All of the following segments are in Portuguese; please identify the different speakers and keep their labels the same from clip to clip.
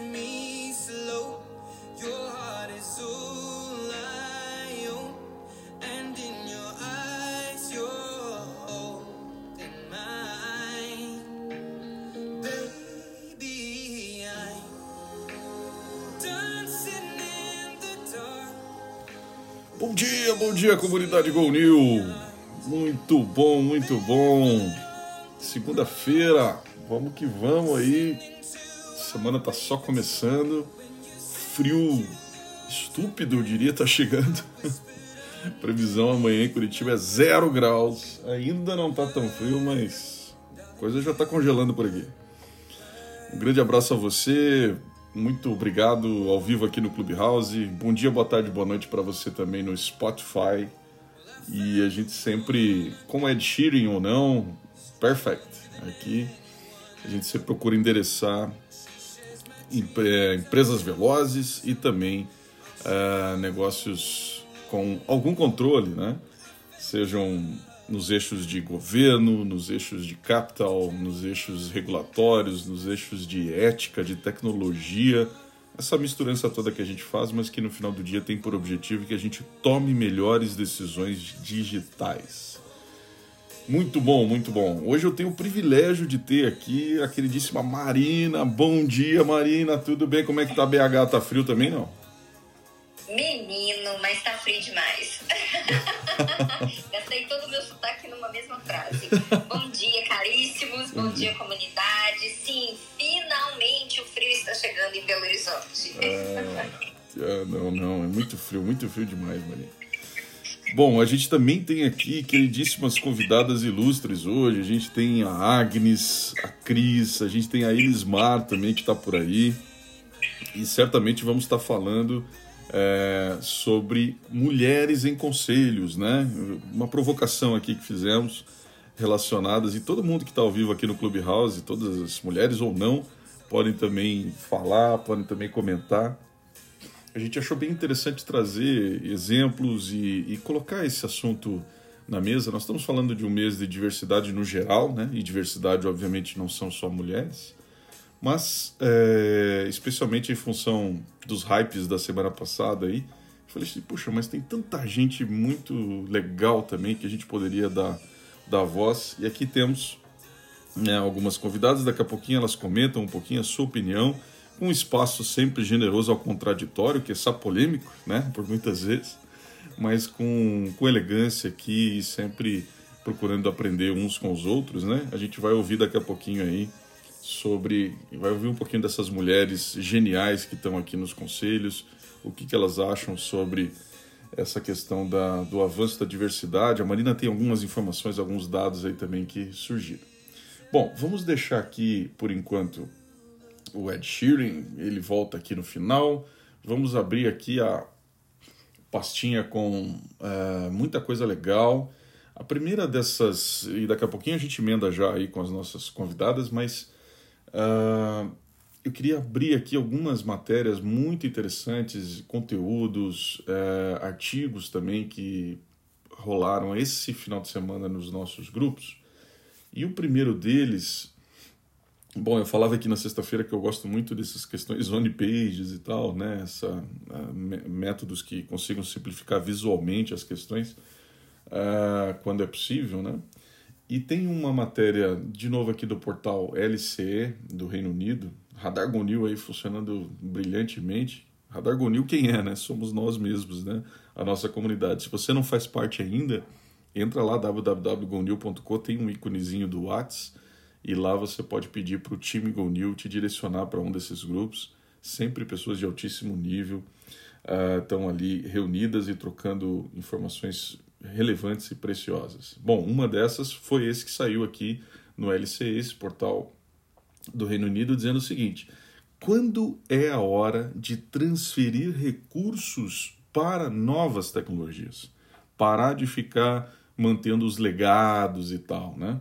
Speaker 1: me slow. Your heart is all I own, and in your eyes, you're holding mine. Baby, I'm dancing in the dark.
Speaker 2: Bom dia, bom dia, comunidade Gol New. Muito bom, muito bom. Segunda-feira, vamos que vamos aí. Semana tá só começando. Frio estúpido, eu diria, tá chegando. Previsão amanhã em Curitiba é zero graus. Ainda não tá tão frio, mas a coisa já tá congelando por aqui. Um grande abraço a você. Muito obrigado ao vivo aqui no Clubhouse. Bom dia, boa tarde, boa noite para você também no Spotify. E a gente sempre, como é de Sheeran ou não, perfect. Aqui a gente sempre procura endereçar empresas velozes e também eh, negócios com algum controle, né? Sejam nos eixos de governo, nos eixos de capital, nos eixos regulatórios, nos eixos de ética, de tecnologia, essa misturança toda que a gente faz, mas que no final do dia tem por objetivo que a gente tome melhores decisões digitais. Muito bom, muito bom. Hoje eu tenho o privilégio de ter aqui a queridíssima Marina. Bom dia, Marina. Tudo bem? Como é que tá BH? Tá frio também, não?
Speaker 3: Menino, mas tá frio demais. Gastei todo o meu sotaque numa mesma frase. Bom dia, caríssimos. Bom, dia. comunidade. Sim, finalmente o frio está chegando em Belo Horizonte.
Speaker 2: Ah, não, não. É muito frio, muito frio demais, Marina. Bom, a gente também tem aqui queridíssimas convidadas ilustres hoje. A gente tem a Agnes, a Cris, a gente tem a Elismar também que está por aí. E certamente vamos estar falando é, sobre mulheres em conselhos, né? Uma provocação aqui que fizemos relacionadas e todo mundo que está ao vivo aqui no Clubhouse, todas as mulheres ou não, podem também falar, podem também comentar. A gente achou bem interessante trazer exemplos e, e colocar esse assunto na mesa. Nós estamos falando de um mês de diversidade no geral, né? E diversidade, obviamente, não são só mulheres mas é, especialmente em função dos hypes da semana passada aí, eu falei assim, puxa, mas tem tanta gente muito legal também que a gente poderia dar, dar voz. E aqui temos né, algumas convidadas, daqui a pouquinho elas comentam um pouquinho a sua opinião, um espaço sempre generoso ao contraditório, que é polêmico, né, por muitas vezes, mas com, com elegância aqui e sempre procurando aprender uns com os outros, né? A gente vai ouvir daqui a pouquinho aí sobre. Vai ouvir um pouquinho dessas mulheres geniais que estão aqui nos conselhos, o que, que elas acham sobre essa questão da, do avanço da diversidade. A Marina tem algumas informações, alguns dados aí também que surgiram. Bom, vamos deixar aqui por enquanto o Ed Sheeran, ele volta aqui no final. Vamos abrir aqui a pastinha com uh, muita coisa legal. A primeira dessas, e daqui a pouquinho a gente emenda já aí com as nossas convidadas, mas Uh, eu queria abrir aqui algumas matérias muito interessantes, conteúdos, uh, artigos também que rolaram esse final de semana nos nossos grupos. E o primeiro deles, bom, eu falava aqui na sexta-feira que eu gosto muito dessas questões on pages e tal, né? Essa, uh, métodos que consigam simplificar visualmente as questões quando é possível, né? E tem uma matéria, de novo aqui do portal LCE, do Reino Unido, Radar Gonil aí funcionando brilhantemente. Radar Gonil quem é, né? Somos nós mesmos, né? A nossa comunidade. Se você não faz parte ainda, entra lá, www.gonil.com, tem um íconezinho do Whats, e lá você pode pedir para o time Gonil te direcionar para um desses grupos. Sempre pessoas de altíssimo nível uh, estão ali reunidas e trocando informações relevantes e preciosas. Bom, uma dessas foi esse que saiu aqui no LCE, esse portal do Reino Unido, dizendo o seguinte: quando é a hora de transferir recursos para novas tecnologias? Parar de ficar mantendo os legados e tal, né?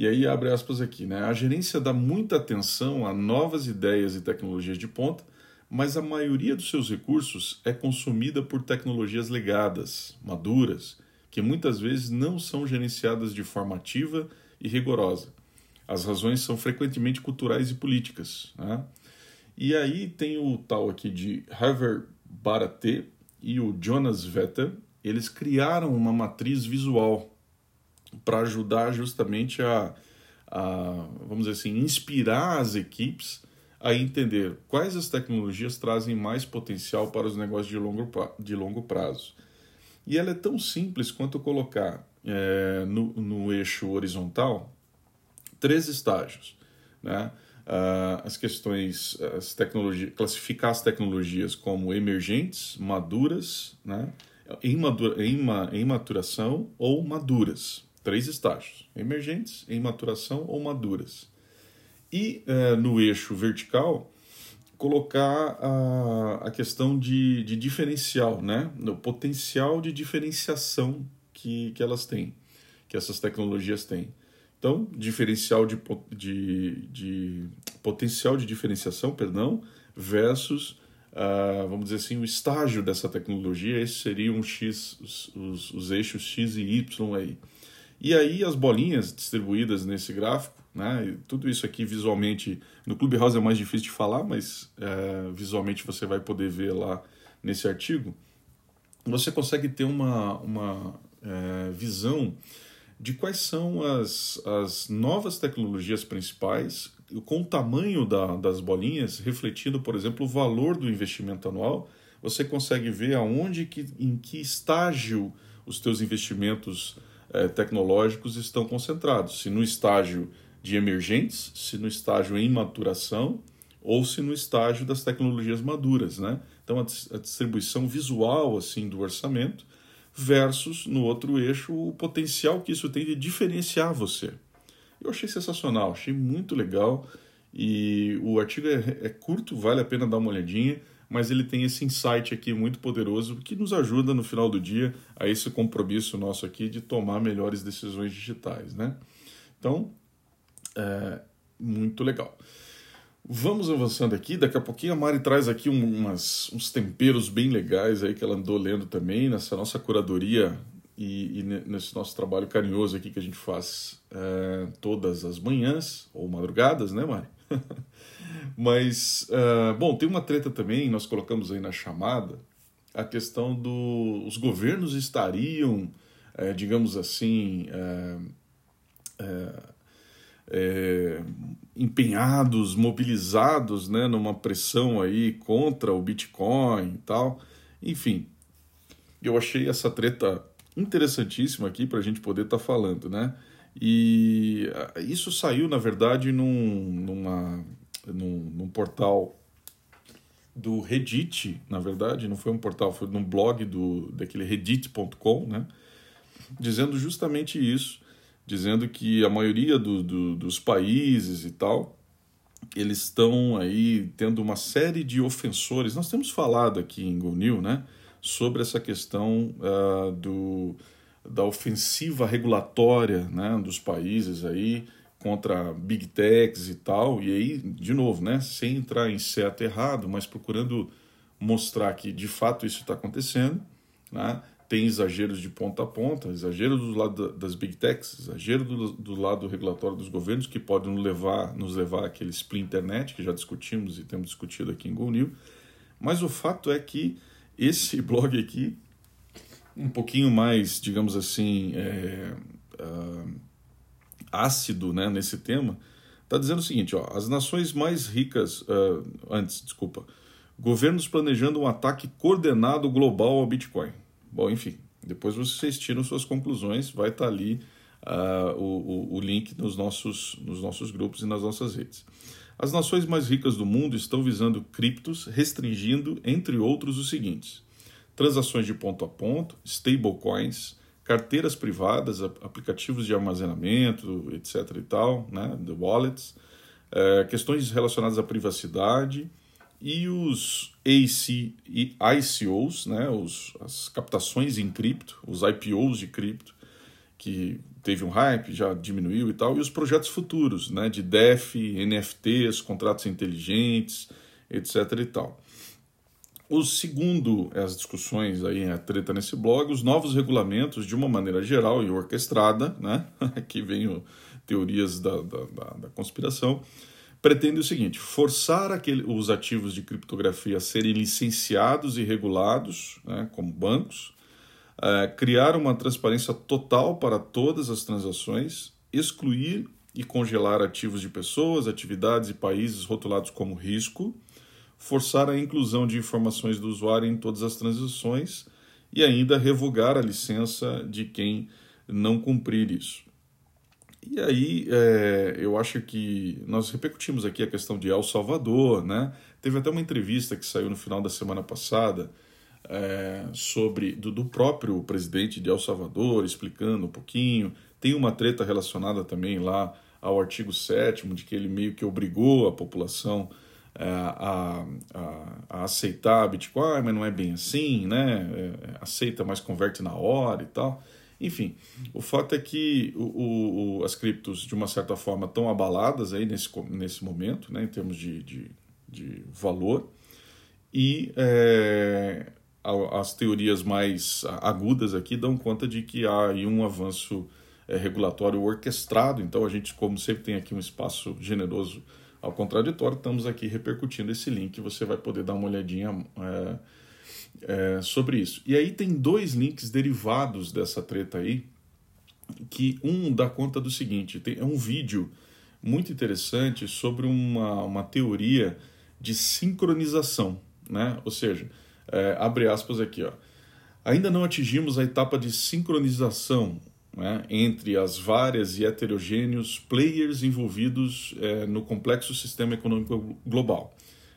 Speaker 2: E aí abre aspas aqui, né? A gerência dá muita atenção a novas ideias e tecnologias de ponta, mas a maioria dos seus recursos é consumida por tecnologias legadas, maduras, que muitas vezes não são gerenciadas de forma ativa e rigorosa. As razões são frequentemente culturais e políticas. Né? E aí tem o tal aqui de Hever Baraté e o Jonas Vetter, eles criaram uma matriz visual para ajudar justamente a, a, vamos dizer assim, inspirar as equipes a entender quais as tecnologias trazem mais potencial para os negócios de longo, de longo prazo. E ela é tão simples quanto colocar é, no, no eixo horizontal três estágios. Né? Uh, as questões, as tecnologias, classificar as tecnologias como emergentes, maduras, né? em, madura, em, em maturação ou maduras. Três estágios: emergentes, em maturação ou maduras. E uh, no eixo vertical, colocar a, a questão de, de diferencial, né? o potencial de diferenciação que, que elas têm, que essas tecnologias têm. Então, diferencial de, de, de potencial de diferenciação, perdão, versus, uh, vamos dizer assim, o estágio dessa tecnologia, esses seriam um os, os, os, eixos X e Y aí. E aí as bolinhas distribuídas nesse gráfico, né, tudo isso aqui visualmente, no Clubhouse é mais difícil de falar, mas uh, visualmente você vai poder ver lá nesse artigo, você consegue ter uma, uma uh, visão de quais são as, as novas tecnologias principais, com o tamanho da, das bolinhas, refletindo, por exemplo, o valor do investimento anual, você consegue ver aonde, que, em que estágio os teus investimentos eh, tecnológicos estão concentrados. Se no estágio de emergentes, se no estágio em maturação ou se no estágio das tecnologias maduras, né? Então a, a distribuição visual assim do orçamento versus no outro eixo o potencial que isso tem de diferenciar você. Eu achei sensacional, achei muito legal e o artigo é, é curto, vale a pena dar uma olhadinha, mas ele tem esse insight aqui muito poderoso que nos ajuda no final do dia a esse compromisso nosso aqui de tomar melhores decisões digitais, né? Então, é muito legal. Vamos avançando aqui. Daqui a pouquinho a Mari traz aqui umas, uns temperos bem legais aí que ela andou lendo também nessa nossa curadoria e, e nesse nosso trabalho carinhoso aqui que a gente faz é, todas as manhãs ou madrugadas, né, Mari? Mas, uh, bom, tem uma treta também, nós colocamos aí na chamada, a questão dos do, governos estariam, é, digamos assim, é, é, empenhados, mobilizados, né, numa pressão aí contra o Bitcoin e tal. Enfim, eu achei essa treta interessantíssima aqui para a gente poder estar tá falando, né? E ah, isso saiu, na verdade, num, numa, num, num portal do Reddit, na verdade, não foi um portal, foi num blog do, daquele reddit.com, né? Dizendo justamente isso, dizendo que a maioria do, do, dos países e tal, eles estão aí tendo uma série de ofensores. Nós temos falado aqui em GoNew, né, sobre essa questão uh, do, da ofensiva regulatória né, dos países aí contra big techs e tal. E aí, de novo, né, sem entrar em certo errado, mas procurando mostrar que de fato isso está acontecendo, né, tem exageros de ponta a ponta, exagero do lado das big techs, exagero do, do lado regulatório dos governos, que podem nos levar, nos levar àquele split internet, que já discutimos e temos discutido aqui em Go New. Mas o fato é que esse blog aqui, um pouquinho mais, digamos assim, é, uh, ácido né, nesse tema, está dizendo o seguinte: ó, as nações mais ricas, uh, antes, desculpa, governos planejando um ataque coordenado global ao Bitcoin. Bom, enfim, depois vocês tiram suas conclusões, vai estar tá ali uh, o, o, link nos nossos, nos nossos grupos e nas nossas redes. As nações mais ricas do mundo estão visando criptos, restringindo, entre outros, os seguintes: transações de ponto a ponto, stablecoins, carteiras privadas, aplicativos de armazenamento, etc. e tal, né, the wallets, uh, questões relacionadas à privacidade e os AC, ICOs, né, os, as captações em cripto, os IPOs de cripto, que teve um hype, já diminuiu e tal, e os projetos futuros, né, de DEF, NFTs, contratos inteligentes, etc e tal. O segundo, as discussões aí, a treta nesse blog, os novos regulamentos de uma maneira geral e orquestrada, né, aqui vem o, teorias da, da, da, da conspiração, pretende o seguinte: forçar aquele, os ativos de criptografia a serem licenciados e regulados, né, como bancos, é, criar uma transparência total para todas as transações, excluir e congelar ativos de pessoas, atividades e países rotulados como risco, forçar a inclusão de informações do usuário em todas as transações e ainda revogar a licença de quem não cumprir isso. E aí, é, eu acho que nós repercutimos aqui a questão de El Salvador, né? Teve até uma entrevista que saiu no final da semana passada é, sobre do, do, próprio presidente de El Salvador, explicando um pouquinho. Tem uma treta relacionada também lá ao artigo 7 de que ele meio que obrigou a população a, a, a, aceitar Bitcoin, mas não é bem assim, né? É, aceita, mas converte na hora e tal. Enfim, o fato é que o, o, as criptos, de uma certa forma, estão abaladas aí nesse, nesse momento, né, em termos de, de, de valor, e é, as teorias mais agudas aqui dão conta de que há aí um avanço é, regulatório orquestrado, então a gente, como sempre, tem aqui um espaço generoso ao contraditório, estamos aqui repercutindo esse link, você vai poder dar uma olhadinha. É, é, sobre isso. E aí tem dois links derivados dessa treta aí, que um dá conta do seguinte: tem, é um vídeo muito interessante sobre uma, uma teoria de sincronização, né? Ou seja, é, abre aspas aqui, ó. Ainda não atingimos a etapa de sincronização né, entre as várias e heterogêneos players envolvidos é, no complexo sistema econômico global.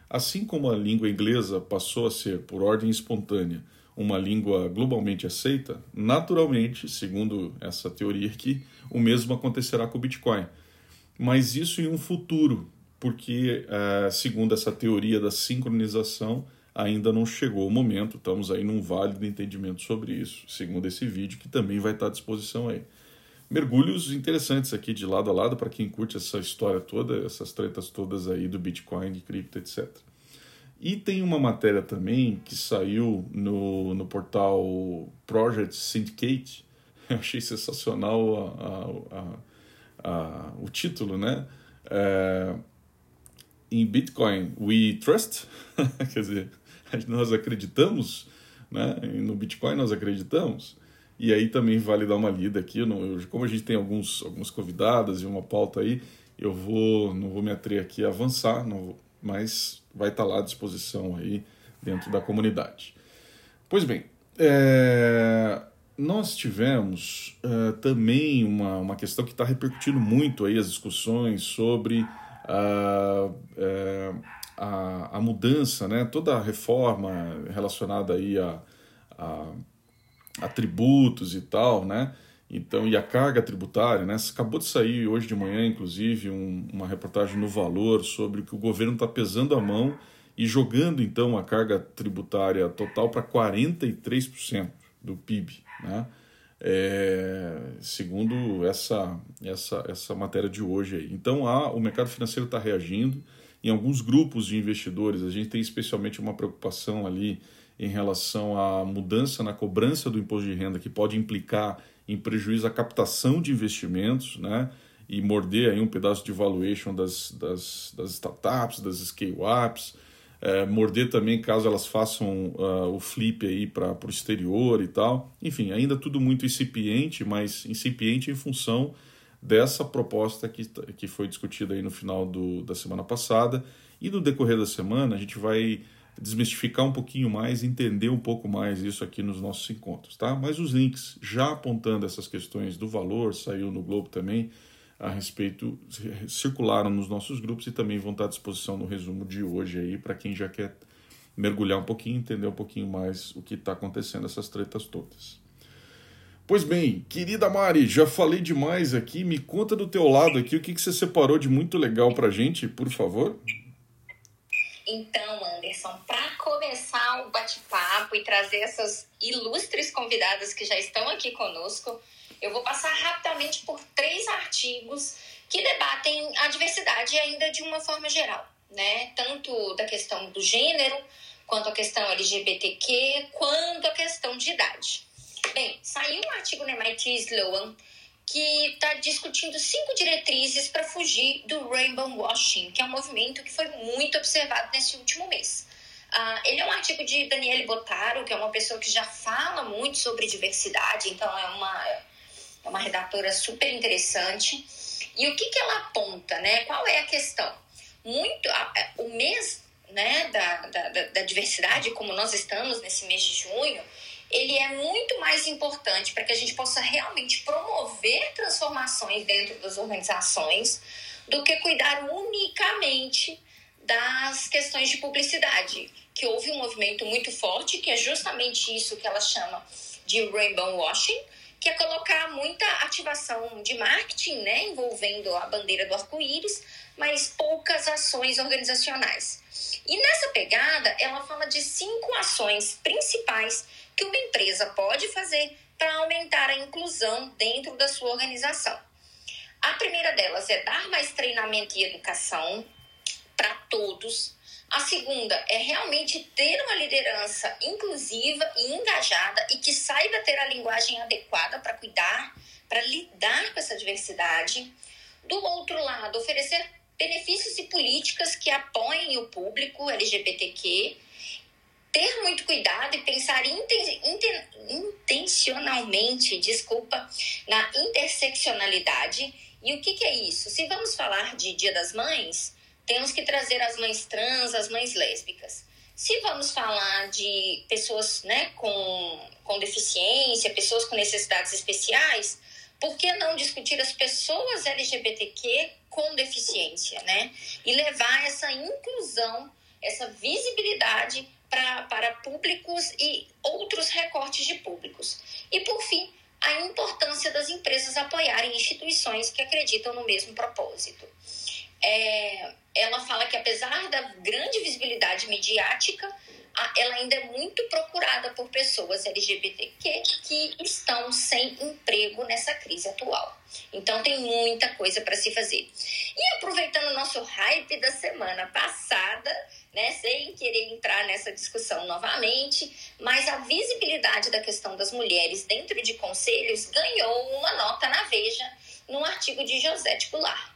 Speaker 2: Assim como a língua inglesa passou a ser, por ordem espontânea, uma língua globalmente aceita, naturalmente, segundo essa teoria aqui, o mesmo acontecerá com o Bitcoin. Mas isso em um futuro, porque, eh, segundo essa teoria da sincronização, ainda não chegou o momento, estamos aí num válido entendimento sobre isso, segundo esse vídeo que também vai estar à disposição aí mergulhos interessantes aqui de lado a lado para quem curte essa história toda, essas tretas todas aí do Bitcoin, de cripto, etc. E tem uma matéria também que saiu no, no portal Project Syndicate, eu achei sensacional a, a, a, o título, né? É, em Bitcoin we trust, quer dizer, nós acreditamos, né? No Bitcoin nós acreditamos. E aí também vale dar uma lida aqui. Eu não, eu, como a gente tem alguns, algumas convidadas e uma pauta aí, eu vou não vou me atrever aqui a avançar, não, mas vai estar lá à disposição aí dentro da comunidade. Pois bem, é, nós tivemos é, também uma, uma questão que está repercutindo muito aí as discussões sobre a, é, a, a, mudança, né, toda a reforma relacionada aí a, a atributos e tal, né? Então, e a carga tributária, né? Acabou de sair hoje de manhã, inclusive, um, uma reportagem no Valor sobre que o governo está pesando a mão e jogando, então, a carga tributária total para 43% do PIB, né? É, segundo essa, essa, essa matéria de hoje aí. Então, há, o mercado financeiro está reagindo. Em alguns grupos de investidores, a gente tem especialmente uma preocupação ali em relação à mudança na cobrança do imposto de renda, que pode implicar em prejuízo à captação de investimentos, né? E morder aí um pedaço de valuation das, das, das startups, das scale-ups, é, morder também caso elas façam uh, o flip aí para o exterior e tal. Enfim, ainda tudo muito incipiente, mas incipiente em função dessa proposta que, que foi discutida aí no final do, da semana passada. E no decorrer da semana a gente vai desmistificar um pouquinho mais, entender um pouco mais isso aqui nos nossos encontros, tá? Mas os links já apontando essas questões do valor, saiu no Globo também a respeito, circularam nos nossos grupos e também vão estar à disposição no resumo de hoje aí para quem já quer mergulhar um pouquinho, entender um pouquinho mais o que está acontecendo, essas tretas todas. Pois bem, querida Mari, já falei demais aqui, me conta do teu lado aqui, o que, que você separou de muito legal para gente, por favor?
Speaker 3: Então, Anderson, para começar o bate-papo e trazer essas ilustres convidadas que já estão aqui conosco, eu vou passar rapidamente por três artigos que debatem a diversidade ainda de uma forma geral, né? Tanto da questão do gênero, quanto a questão LGBTQ, quanto a questão de idade. Bem, saiu um artigo no MIT Sloan que está discutindo cinco diretrizes para fugir do rainbow washing, que é um movimento que foi muito observado nesse último mês. Uh, ele é um artigo de Daniele Botaro, que é uma pessoa que já fala muito sobre diversidade, então é uma, é uma redatora super interessante. E o que, que ela aponta, né? Qual é a questão? Muito, o mês né, da, da, da diversidade, como nós estamos nesse mês de junho, ele é muito mais importante para que a gente possa realmente promover transformações dentro das organizações do que cuidar unicamente das questões de publicidade, que houve um movimento muito forte, que é justamente isso que ela chama de rainbow washing, que é colocar muita ativação de marketing, né, envolvendo a bandeira do arco-íris, mas poucas ações organizacionais. E nessa pegada, ela fala de cinco ações principais que uma empresa pode fazer para aumentar a inclusão dentro da sua organização. A primeira delas é dar mais treinamento e educação para todos. A segunda é realmente ter uma liderança inclusiva e engajada e que saiba ter a linguagem adequada para cuidar, para lidar com essa diversidade. Do outro lado, oferecer benefícios e políticas que apoiem o público LGBTQ ter muito cuidado e pensar inten, inten, intencionalmente, desculpa, na interseccionalidade. E o que, que é isso? Se vamos falar de Dia das Mães, temos que trazer as mães trans, as mães lésbicas. Se vamos falar de pessoas né, com, com deficiência, pessoas com necessidades especiais, por que não discutir as pessoas LGBTQ com deficiência, né? E levar essa inclusão, essa visibilidade pra, para públicos e outros recortes de públicos. E, por fim, a importância das empresas apoiarem instituições que acreditam no mesmo propósito. É, ela fala que, apesar da grande visibilidade mediática, ela ainda é muito procurada por pessoas LGBTQ que estão sem emprego nessa crise atual. Então tem muita coisa para se fazer. E aproveitando o nosso hype da semana passada, né, sem querer entrar nessa discussão novamente, mas a visibilidade da questão das mulheres dentro de conselhos ganhou uma nota na Veja num artigo de José Goulart.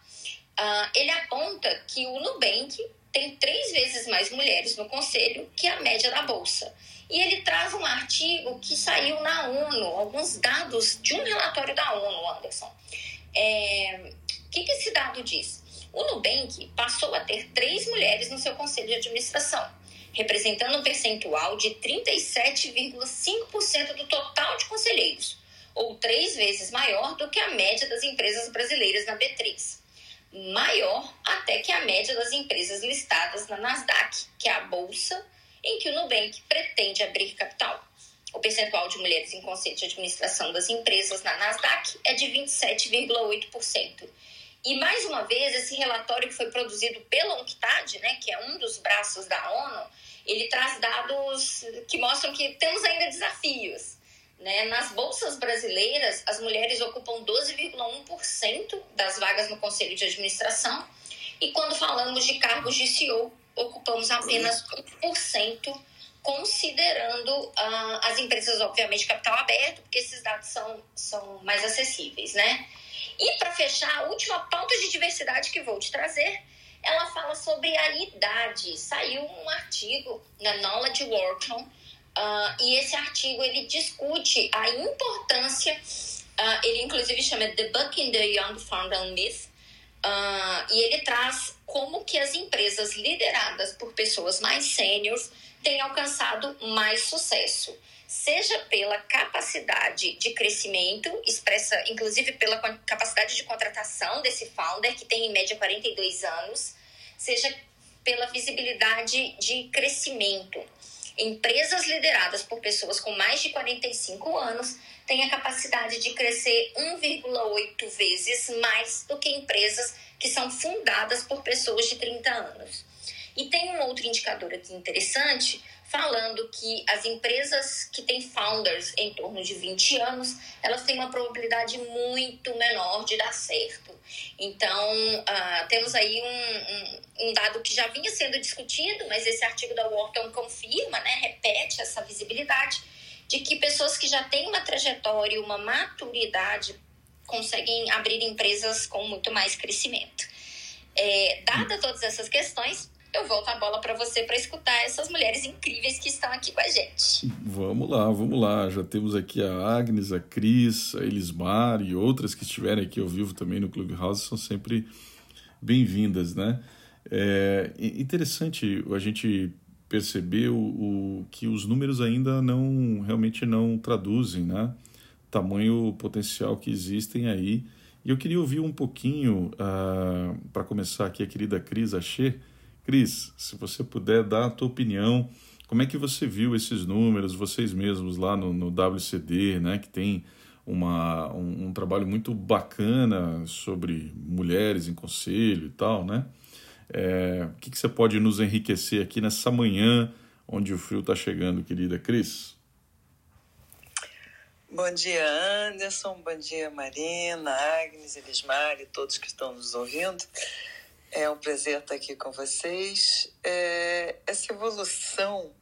Speaker 3: Uh, ele aponta que o Nubank tem três vezes mais mulheres no conselho que a média da bolsa. E ele traz um artigo que saiu na ONU, alguns dados de um relatório da ONU, Anderson. É, o que, que esse dado diz? O Nubank passou a ter três mulheres no seu conselho de administração, representando um percentual de 37,5% do total de conselheiros, ou três vezes maior do que a média das empresas brasileiras na B3 maior até que a média das empresas listadas na Nasdaq, que é a bolsa em que o Nubank pretende abrir capital. O percentual de mulheres em conselho de administração das empresas na Nasdaq é de 27,8%. E mais uma vez, esse relatório que foi produzido pela UNCTAD, né, que é um dos braços da ONU, ele traz dados que mostram que temos ainda desafios. Né? Nas bolsas brasileiras, as mulheres ocupam 12,1% das vagas no conselho de administração, e quando falamos de cargos de CEO, ocupamos apenas 1%, considerando uh, as empresas, obviamente, capital aberto, porque esses dados são, são mais acessíveis. Né? E para fechar, a última pauta de diversidade que vou te trazer ela fala sobre a idade. Saiu um artigo na Knowledge Wharton Uh, e esse artigo ele discute a importância, uh, ele inclusive chama Debunking the Young Founder Myth, uh, e ele traz como que as empresas lideradas por pessoas mais sêniores têm alcançado mais sucesso, seja pela capacidade de crescimento, expressa inclusive pela capacidade de contratação desse founder, que tem em média 42 anos, seja pela visibilidade de crescimento. Empresas lideradas por pessoas com mais de 45 anos têm a capacidade de crescer 1,8 vezes mais do que empresas que são fundadas por pessoas de 30 anos. E tem um outro indicador aqui interessante, falando que as empresas que têm founders em torno de 20 anos, elas têm uma probabilidade muito menor de dar certo. Então, uh, temos aí um, um, um, dado que já vinha sendo discutido, mas esse artigo da Wharton confirma, né, repete essa visibilidade de que pessoas que já têm uma trajetória, uma maturidade conseguem abrir empresas com muito mais crescimento. É, dada todas essas questões, eu volto a bola para você para escutar essas mulheres incríveis que estão aqui com a gente.
Speaker 2: Vamos lá, vamos lá. Já temos aqui a Agnes, a Cris, a Elismar e outras que estiverem aqui ao vivo também no Clubhouse são sempre bem-vindas, né? É interessante a gente perceber o, o, que os números ainda não realmente não traduzem, né? Tamanho potencial que existem aí. E eu queria ouvir um pouquinho, uh, ah, para começar aqui, a querida Cris Achê. Cris, se você puder dar a tua opinião, como é que você viu esses números, vocês mesmos lá no, no WCD, né? Que tem uma, um, um trabalho muito bacana sobre mulheres em conselho e tal, né? É, o que, que você pode nos enriquecer aqui nessa manhã onde o frio está chegando, querida Cris?
Speaker 4: Bom dia, Anderson. Bom dia, Marina, Agnes, Elismar e todos que estão nos ouvindo. É um prazer estar aqui com vocês. É, essa evolução,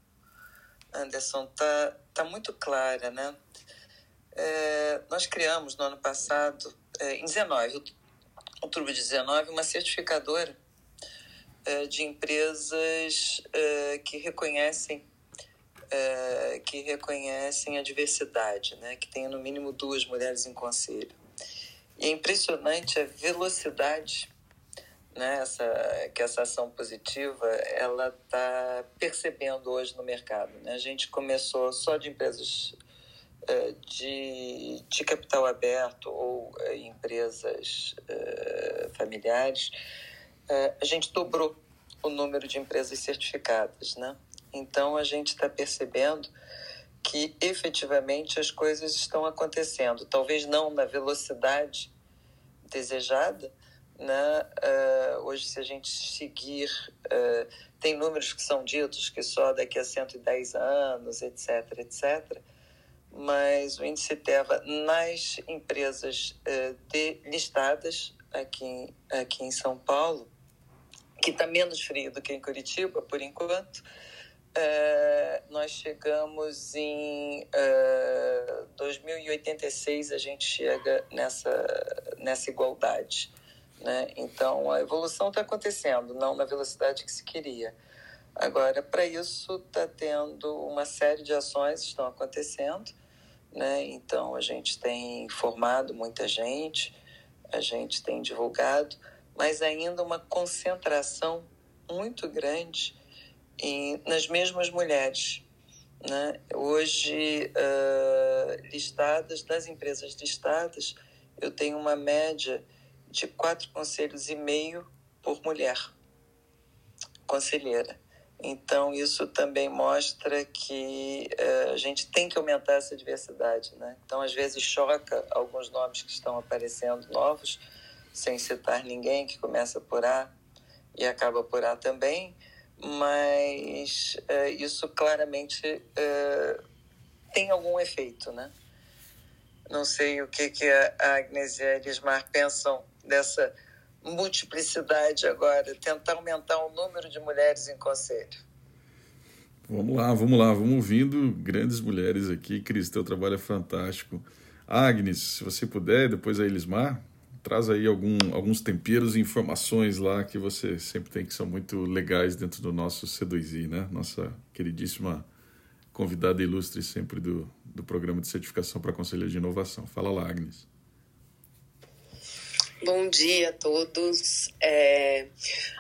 Speaker 4: Anderson, tá, tá muito clara, né? É, nós criamos no ano passado, é, em 19, outubro de 19, uma certificadora é, de empresas é, que reconhecem é, que reconhecem a diversidade, né? que tenha no mínimo duas mulheres em conselho. E é impressionante a velocidade né, essa, que essa ação positiva ela está percebendo hoje no mercado. Né? A gente começou só de empresas de, de capital aberto ou empresas familiares é, a gente dobrou o número de empresas certificadas, né? Então a gente está percebendo que efetivamente as coisas estão acontecendo, talvez não na velocidade desejada, né? Uh, hoje, se a gente seguir, uh, tem números que são ditos que só daqui a 110 anos, etc, etc. Mas o índice TEVA nas empresas uh, de, listadas aqui, aqui em São Paulo que está menos frio do que em Curitiba, por enquanto. Nós chegamos em uh, é, 2086, a gente chega nessa, nessa igualdade. Né? Então, a evolução está acontecendo, não na velocidade que se queria. Agora, para isso, está tendo uma série de ações que estão acontecendo. Né? Então, a gente tem formado muita gente, a gente tem divulgado mas ainda uma concentração muito grande em, nas mesmas mulheres. Né? Hoje, uh, listadas, das empresas listadas, eu tenho uma média de quatro conselhos e meio por mulher conselheira. Então, isso também mostra que uh, a gente tem que aumentar essa diversidade. Né? Então, às vezes, choca alguns nomes que estão aparecendo novos, sem citar ninguém, que começa por A e acaba por A também, mas é, isso claramente é, tem algum efeito, né? Não sei o que, que a Agnes e a Elismar pensam dessa multiplicidade agora, tentar aumentar o número de mulheres em conselho.
Speaker 2: Vamos lá, vamos lá, vamos ouvindo grandes mulheres aqui. Cris, teu trabalho é fantástico. Agnes, se você puder, depois a Elismar, traz aí algum, alguns temperos e informações lá que você sempre tem que são muito legais dentro do nosso C2I, né? Nossa queridíssima convidada ilustre sempre do, do programa de certificação para conselheiro de inovação. Fala lá, Agnes.
Speaker 5: Bom dia a todos. É...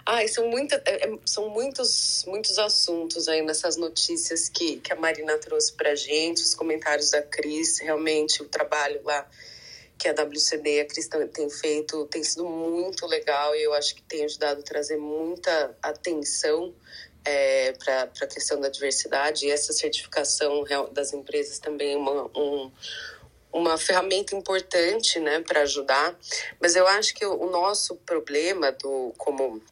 Speaker 5: Ah, são, muita, é, é, são muitos, muitos assuntos aí nessas notícias que, que a Marina trouxe para gente, os comentários da Cris, realmente o trabalho lá que a WCD, a Cristã tem feito, tem sido muito legal e eu acho que tem ajudado a trazer muita atenção é, para a questão da diversidade. E essa certificação das empresas também é uma, um, uma ferramenta importante né, para ajudar. Mas eu acho que o, nosso problema do como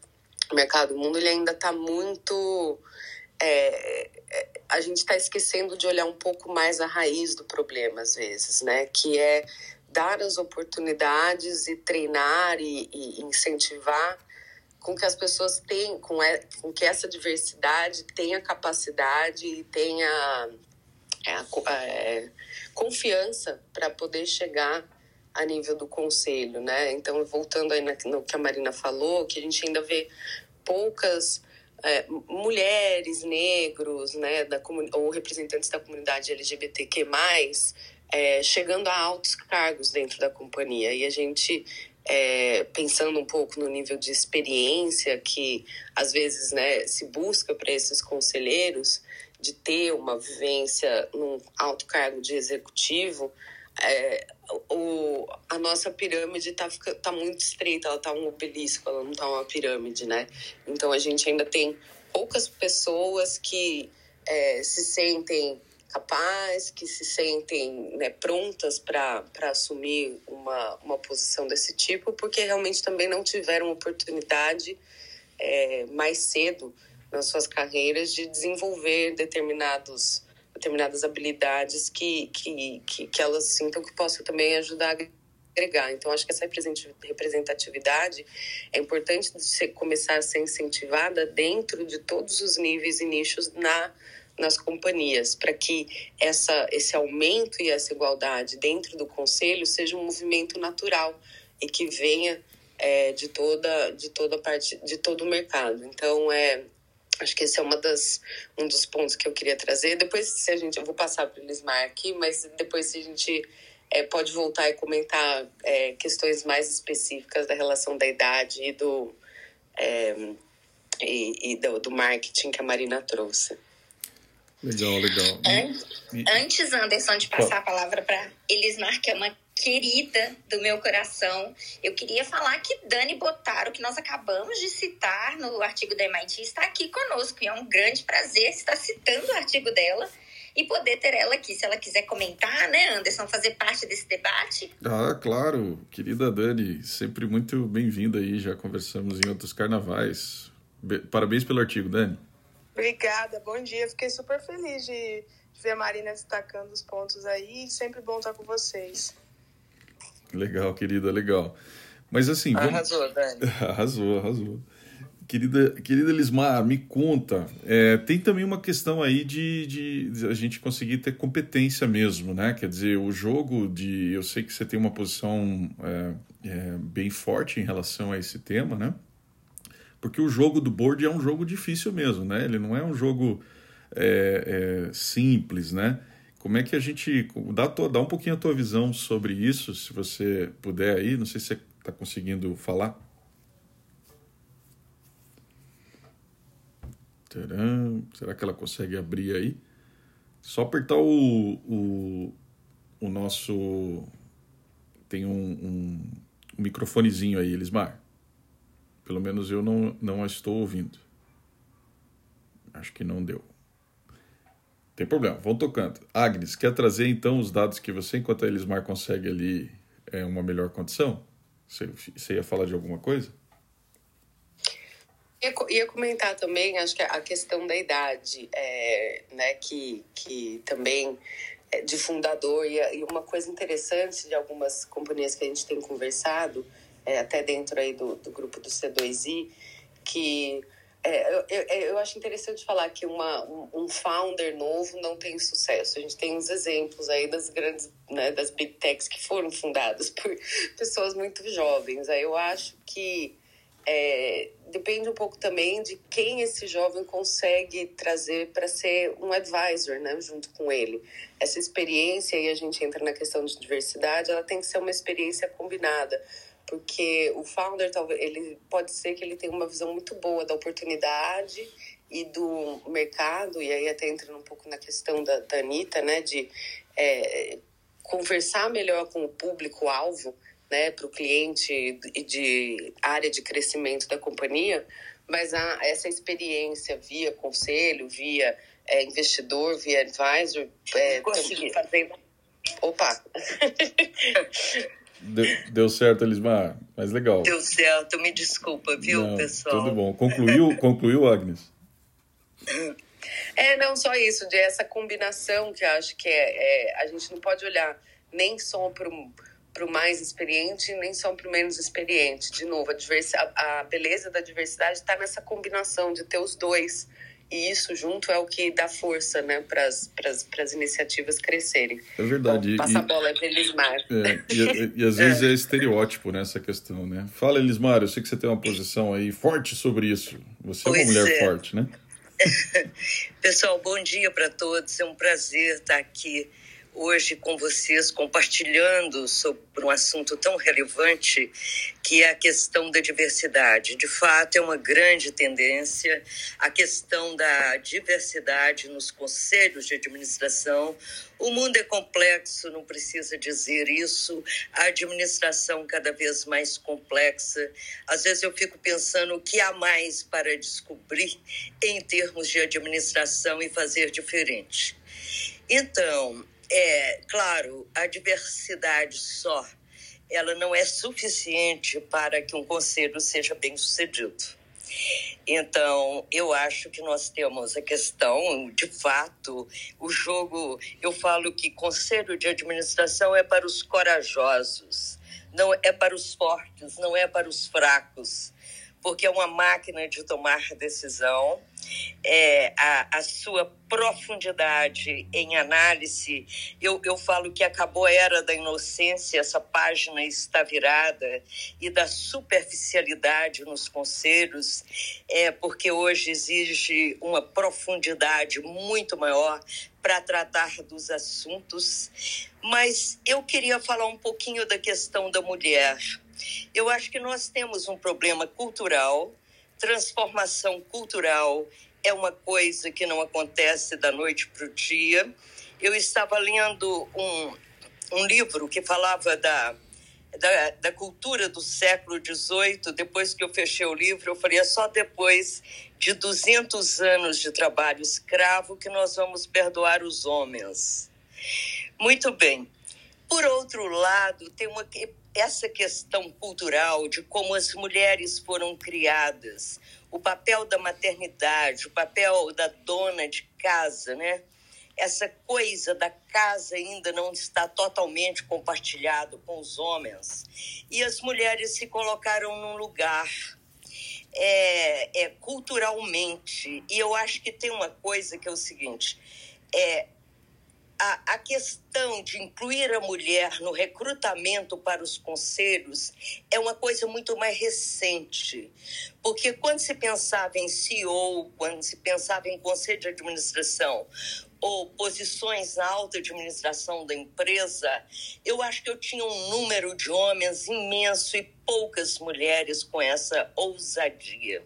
Speaker 5: mercado mundo ele ainda está muito. É, é a gente está esquecendo de olhar um pouco mais a raiz do problema às vezes, né? Que é dar as oportunidades e treinar e, e incentivar com que as pessoas tenham, com, com que essa diversidade tenha capacidade e tenha é, é, confiança para poder chegar a nível do conselho, né? Então, voltando aí no que a Marina falou, que a gente ainda vê poucas é, mulheres, negros, né, da, ou representantes da comunidade LGBTQ+, é, chegando a altos cargos dentro da companhia. E a gente, é, pensando um pouco no nível de experiência que, às vezes, né, se busca para esses conselheiros, de ter uma vivência num alto cargo de executivo, é, o, a nossa pirâmide está tá muito estreita, ela está um obelisco, ela não está uma pirâmide, né? Então a gente ainda tem poucas pessoas que é, se sentem capazes, que se sentem né, prontas para assumir uma, uma posição desse tipo, porque realmente também não tiveram oportunidade é, mais cedo nas suas carreiras de desenvolver determinados determinadas habilidades que, que, que, que elas sintam que possam também ajudar a agregar. Então, acho que essa representatividade é importante ser, começar a ser incentivada dentro de todos os níveis e nichos na, nas companhias, para que essa, esse aumento e essa igualdade dentro do conselho seja um movimento natural e que venha é, de toda de toda parte de todo o mercado. Então, é Acho que esse é uma das, um dos pontos que eu queria trazer. Depois, se a gente, eu vou passar para o Lismar aqui, mas depois se a gente é, pode voltar e comentar é, questões mais específicas da relação da idade e do, é, e, e do, do, marketing que a Marina trouxe.
Speaker 2: Legal, legal.
Speaker 3: Antes, Anderson, de passar a palavra para Elismar, que é uma querida do meu coração, eu queria falar que Dani Botaro, que nós acabamos de citar no artigo da MIT, está aqui conosco e é um grande prazer estar citando o artigo dela e poder ter ela aqui, se ela quiser comentar, né, Anderson, fazer parte desse debate.
Speaker 2: Ah, claro, querida Dani, sempre muito bem-vinda aí, já conversamos em outros carnavais. Parabéns pelo artigo, Dani.
Speaker 6: Obrigada, bom dia. Fiquei super feliz de ver a Marina destacando os pontos aí. Sempre bom estar com vocês.
Speaker 2: Legal, querida, legal. Mas assim.
Speaker 4: Vamos... Arrasou, Dani.
Speaker 2: arrasou, arrasou. Querida, querida Lismar, me conta. É, tem também uma questão aí de, de, de, a gente conseguir ter competência mesmo, né? Quer dizer, o jogo de. Eu sei que você tem uma posição é, é, bem forte em relação a esse tema, né? Porque o jogo do board é um jogo difícil mesmo, né? Ele não é um jogo é, é, simples, né? Como é que a gente. Dá, dá um pouquinho a tua visão sobre isso, se você puder aí. Não sei se você está conseguindo falar. Tcharam. Será que ela consegue abrir aí? Só apertar o, o, o nosso. Tem um, um, um microfonezinho aí, Elismar. Pelo menos eu não, não a estou ouvindo. Acho que não deu. Tem problema, vão tocando. Agnes, quer trazer então os dados que você, enquanto a Elismar consegue ali é, uma melhor condição? Você, você ia falar de alguma coisa?
Speaker 5: Ia, ia comentar também, acho que a questão da idade, é, né, que, que também é de fundador, e, e, uma coisa interessante de algumas companhias que a gente tem conversado, é, até dentro aí do, do grupo do C2I, que é, eu, eu, eu, acho interessante falar que uma, um, um, founder novo não tem sucesso. A gente tem uns exemplos aí das grandes, né, das big techs que foram fundadas por pessoas muito jovens. Aí eu acho que é, depende um pouco também de quem esse jovem consegue trazer para ser um advisor, né, junto com ele. Essa experiência, e a gente entra na questão de diversidade, ela tem que ser uma experiência combinada porque o founder talvez ele pode ser que ele tenha uma visão muito boa da oportunidade e do mercado e aí até entrando um pouco na questão da, da Anitta, né, de é, conversar melhor com o público alvo, né, para o cliente e de área de crescimento da companhia, mas a, essa experiência via conselho, via é, investidor, via advisor, é,
Speaker 4: fazer.
Speaker 5: Opa.
Speaker 2: Deu, deu certo, Elismar, mas legal.
Speaker 4: Deu certo, me desculpa, viu, não, pessoal?
Speaker 2: Tudo bom. Concluiu, concluiu Agnes?
Speaker 5: É, não só isso, de essa combinação que eu acho que é, é a gente não pode olhar nem só para o mais experiente, nem só para o menos experiente. De novo, a, a, a beleza da diversidade está nessa combinação de ter os dois e isso junto é o que dá força né, para as iniciativas crescerem.
Speaker 2: É verdade.
Speaker 5: Passa a bola para Elismar.
Speaker 2: É, e, e, às vezes é. é estereótipo nessa né, questão, né? Fala, Elismar, eu sei que você tem uma posição aí forte sobre isso. Você pois é uma mulher é. forte, né?
Speaker 7: Pessoal, bom dia para todos. É um prazer estar aqui hoje com vocês compartilhando sobre um assunto tão relevante que é a questão da diversidade. De fato, é uma grande tendência a questão da diversidade nos conselhos de administração. O mundo é complexo, não precisa dizer isso. A administração cada vez mais complexa. Às vezes eu fico pensando o que há mais para descobrir em termos de administração e fazer diferente. Então, é, claro, a diversidade só, ela não é suficiente para que um conselho seja bem sucedido. Então, eu acho que nós temos a questão, de fato, o jogo. Eu falo que conselho de administração é para os corajosos, não é para os fortes, não é para os fracos, porque é uma máquina de tomar decisão é, a, a, sua profundidade em análise. Eu, eu falo que acabou a era da inocência, essa página está virada, e da superficialidade nos conselhos, é, porque hoje exige uma profundidade muito maior para tratar dos assuntos. Mas eu queria falar um pouquinho da questão da mulher. Eu acho que nós temos um problema cultural transformação cultural é uma coisa que não acontece da noite para o dia. Eu estava lendo um, um livro que falava da, da, da, cultura do século XVIII. Depois que eu fechei o livro, eu falei: é só depois de 200 anos de trabalho escravo que nós vamos perdoar os homens. Muito bem. Por outro lado, tem uma essa questão cultural de como as mulheres foram criadas, o papel da maternidade, o papel da dona de casa, né? Essa coisa da casa ainda não está totalmente compartilhado com os homens. E as mulheres se colocaram num lugar é, é, culturalmente. E eu acho que tem uma coisa que é o seguinte: é, a, a questão de incluir a mulher no recrutamento para os conselhos é uma coisa muito mais recente. Porque quando se pensava em CEO, quando se pensava em conselho de administração, ou posições na alta administração da empresa, eu acho que eu tinha um número de homens imenso e poucas mulheres com essa ousadia.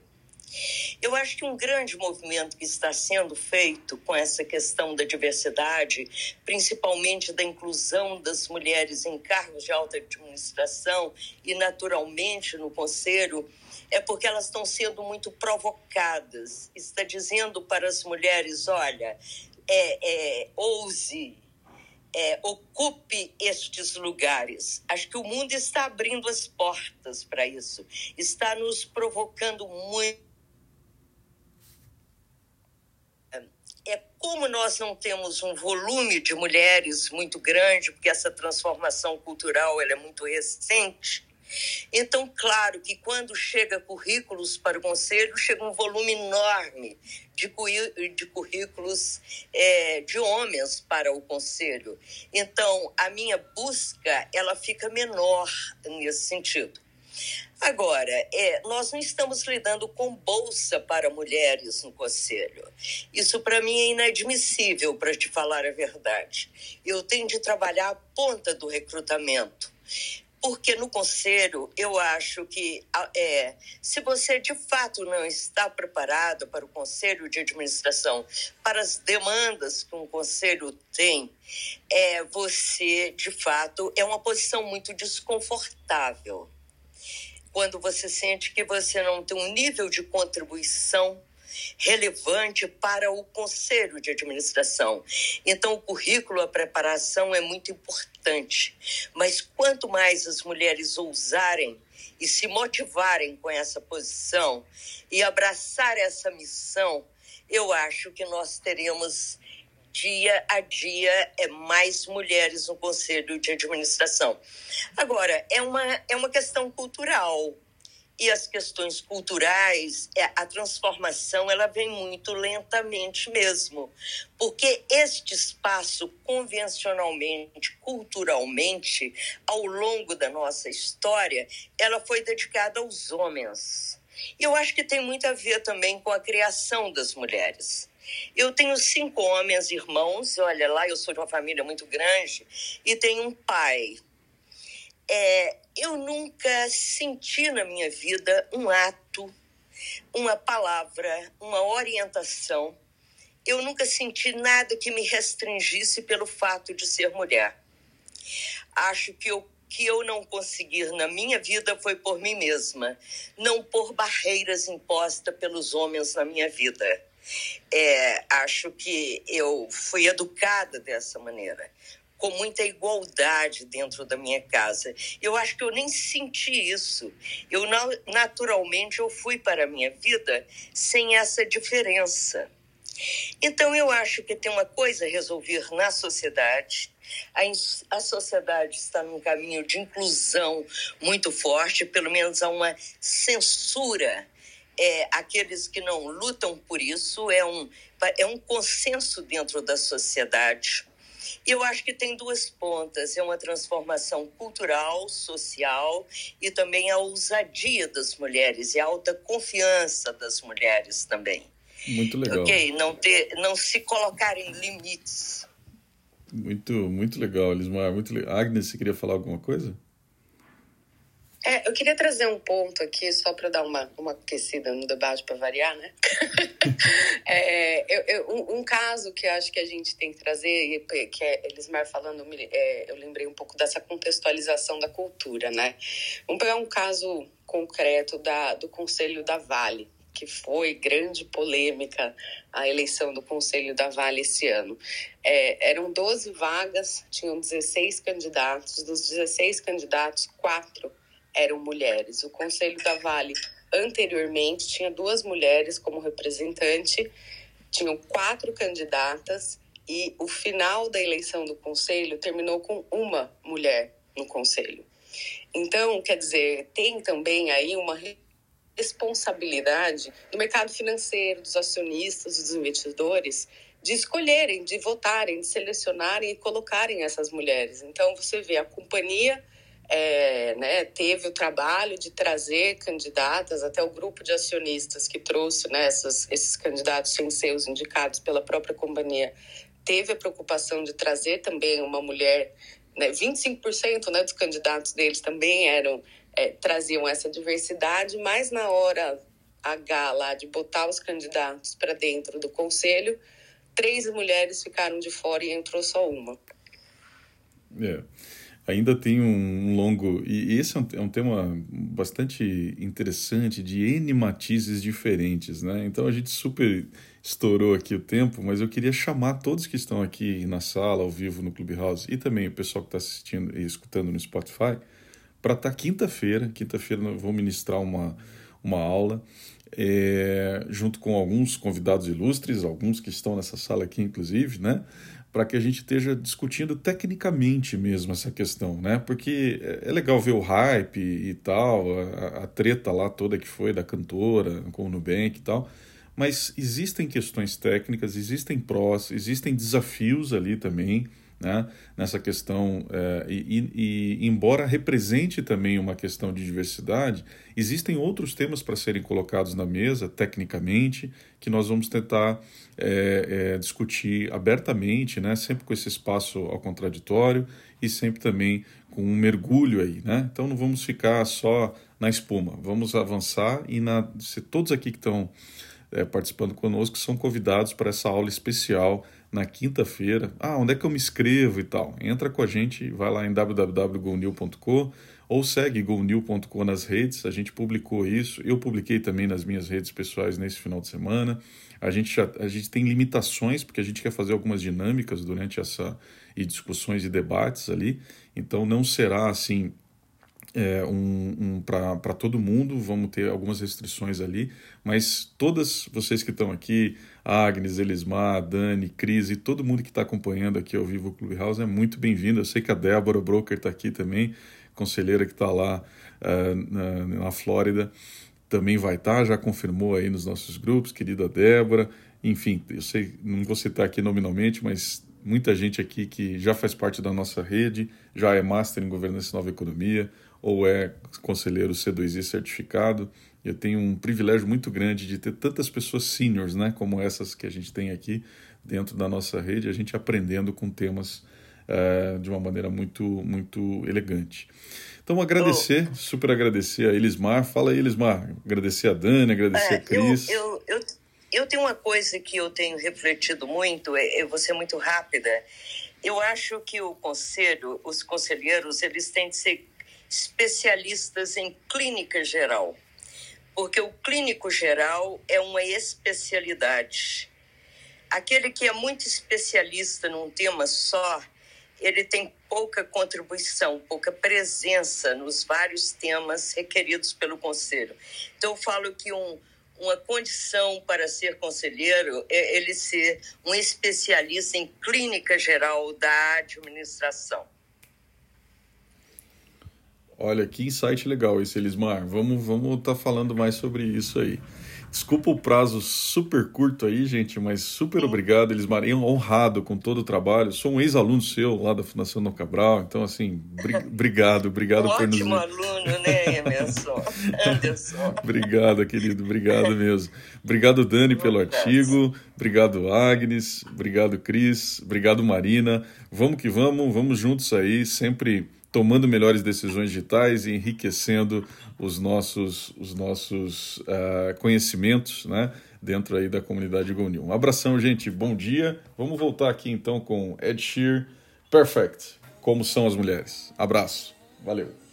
Speaker 7: Eu acho que um grande movimento que está sendo feito com essa questão da diversidade, principalmente da inclusão das mulheres em cargos de alta administração e, naturalmente, no conselho, é porque elas estão sendo muito provocadas. Está dizendo para as mulheres: olha, é, é, ouse, é, ocupe estes lugares. Acho que o mundo está abrindo as portas para isso, está nos provocando muito é como nós não temos um volume de mulheres muito grande, porque essa transformação cultural ela é muito recente. Então, claro que quando chega currículos para o conselho, chega um volume enorme de, de currículos é, de homens para o conselho. Então, a minha busca ela fica menor nesse sentido. Agora, é, nós não estamos lidando com bolsa para mulheres no conselho. Isso para mim é inadmissível, para te falar a verdade. Eu tenho de trabalhar a ponta do recrutamento. Porque no conselho, eu acho que é, se você de fato não está preparado para o conselho de administração, para as demandas que um conselho tem, é, você de fato é uma posição muito desconfortável quando você sente que você não tem um nível de contribuição relevante para o conselho de administração. Então, o currículo, a preparação é muito importante. Mas quanto mais as mulheres ousarem e se motivarem com essa posição e abraçar essa missão, eu acho que nós teremos dia a dia é mais mulheres no conselho de administração. Agora, é uma, é uma questão cultural. e as questões culturais, é, a transformação ela vem muito lentamente mesmo, porque este espaço convencionalmente, culturalmente, ao longo da nossa história, ela foi dedicada aos homens. E eu acho que tem muito a ver também com a criação das mulheres. Eu tenho cinco homens irmãos, olha lá, eu sou de uma família muito grande, e tenho um pai. É, eu nunca senti na minha vida um ato, uma palavra, uma orientação. Eu nunca senti nada que me restringisse pelo fato de ser mulher. Acho que o que eu não consegui na minha vida foi por mim mesma, não por barreiras impostas pelos homens na minha vida. É, acho que eu fui educada dessa maneira, com muita igualdade dentro da minha casa. Eu acho que eu nem senti isso. Eu naturalmente eu fui para a minha vida sem essa diferença. Então eu acho que tem uma coisa a resolver na sociedade. A, a sociedade está num caminho de inclusão muito forte, pelo menos há uma censura é, aqueles que não lutam por isso, é um, é um consenso dentro da sociedade. Eu acho que tem duas pontas: é uma transformação cultural, social e também a ousadia das mulheres e a alta confiança das mulheres também.
Speaker 2: Muito legal.
Speaker 7: Ok, não, ter, não se colocarem limites.
Speaker 2: Muito, muito legal, Elismar. Muito legal. Agnes, você queria falar alguma coisa?
Speaker 5: É, eu queria trazer um ponto aqui, só para dar uma, uma aquecida no debate, para variar, né? é, eu, eu, um, caso que acho que a gente tem que trazer, que é Elismar falando, é, eu lembrei um pouco dessa contextualização da cultura, né? Vamos pegar um caso concreto da, do Conselho da Vale, que foi grande polêmica a eleição do Conselho da Vale esse ano. É, eram 12 vagas, tinham 16 candidatos, dos 16 candidatos, quatro eram mulheres. O Conselho da Vale anteriormente tinha duas mulheres como representante, tinham quatro candidatas e o final da eleição do conselho terminou com uma mulher no conselho. Então, quer dizer, tem também aí uma responsabilidade do mercado financeiro, dos acionistas, dos investidores, de escolherem, de votarem, de selecionarem e colocarem essas mulheres. Então, você vê a companhia é, né, teve o trabalho de trazer candidatas, até o grupo de acionistas que trouxe né, essas, esses candidatos sem ser os indicados pela própria companhia, teve a preocupação de trazer também uma mulher, né, 25% né, dos candidatos deles também eram, é, traziam essa diversidade, mas na hora H lá de botar os candidatos para dentro do conselho, três mulheres ficaram de fora e entrou só uma.
Speaker 2: É ainda tem um longo. E esse é um, é um, tema bastante interessante, de N matizes diferentes, né? Então a gente super estourou aqui o tempo, mas eu queria chamar todos que estão aqui na sala, ao vivo no Clubhouse, e também o pessoal que está assistindo e escutando no Spotify, para estar tá quinta-feira. Quinta-feira eu vou ministrar uma, uma aula. É, junto com alguns convidados ilustres, alguns que estão nessa sala aqui, inclusive, né? Para que a gente esteja discutindo tecnicamente mesmo essa questão, né? Porque é, é legal ver o hype e tal, a, a treta lá toda que foi da cantora com o Nubank e tal, mas existem questões técnicas, existem prós, existem desafios ali também, né? Nessa questão, é, e, e, embora represente também uma questão de diversidade, existem outros temas para serem colocados na mesa, tecnicamente, que nós vamos tentar é, é, discutir abertamente, né? sempre com esse espaço ao contraditório e sempre também com um mergulho aí. Né? Então não vamos ficar só na espuma, vamos avançar e na, se todos aqui que estão é, participando conosco são convidados para essa aula especial na quinta-feira. Ah, onde é que eu me inscrevo e tal? Entra com a gente, vai lá em www.gonil.com ou segue gonil.com nas redes. A gente publicou isso, eu publiquei também nas minhas redes pessoais nesse final de semana. A gente, já, a gente tem limitações, porque a gente quer fazer algumas dinâmicas durante essa. e discussões e debates ali. Então não será assim é, um, um para todo mundo, vamos ter algumas restrições ali, mas todas vocês que estão aqui, Agnes, Elismar, Dani, Cris e todo mundo que está acompanhando aqui ao vivo o Clubhouse é muito bem-vindo. Eu sei que a Débora Broker está aqui também conselheira que está lá uh, na, na Flórida, também vai estar, tá, já confirmou aí nos nossos grupos, querida Débora. Enfim, eu sei, não vou citar aqui nominalmente, mas muita gente aqui que já faz parte da nossa rede, já é Master em Governança e Nova Economia, ou é conselheiro C2I certificado. Eu tenho um privilégio muito grande de ter tantas pessoas seniors, né, como essas que a gente tem aqui dentro da nossa rede, a gente aprendendo com temas uh, de uma maneira muito, muito elegante. Então, agradecer, oh. super agradecer a Elismar. Fala aí, Elismar. Agradecer a Dani, agradecer é, a Cris.
Speaker 7: Eu, eu, eu, eu, tenho uma coisa que eu tenho refletido muito, é, eu vou ser muito rápida. Eu acho que o conselho, os conselheiros, eles têm de ser especialistas em clínica geral. Porque o clínico geral é uma especialidade. Aquele que é muito especialista num tema só, ele tem pouca contribuição, pouca presença nos vários temas requeridos pelo conselho. Então, eu falo que um, uma condição para ser conselheiro é ele ser um especialista em clínica geral da administração.
Speaker 2: Olha, que insight legal esse, Elismar. Vamos estar vamos tá falando mais sobre isso aí. Desculpa o prazo super curto aí, gente, mas super obrigado, eles mariam honrado com todo o trabalho. Sou um ex-aluno seu lá da Fundação No Cabral, então assim, obrigado, obrigado
Speaker 7: um
Speaker 2: por
Speaker 7: nos... ótimo aluno, né, Emerson? Anderson.
Speaker 2: obrigado, querido, obrigado mesmo. Obrigado, Dani, pelo artigo. Obrigado, Agnes. Obrigado, Cris. Obrigado, Marina. Vamos que vamos, vamos juntos aí, sempre tomando melhores decisões digitais e enriquecendo os nossos, os nossos uh, conhecimentos né, dentro aí da comunidade GoNew. Um abração, gente. Bom dia. Vamos voltar aqui então com Ed Sheer. Perfect. Como são as mulheres. Abraço. Valeu.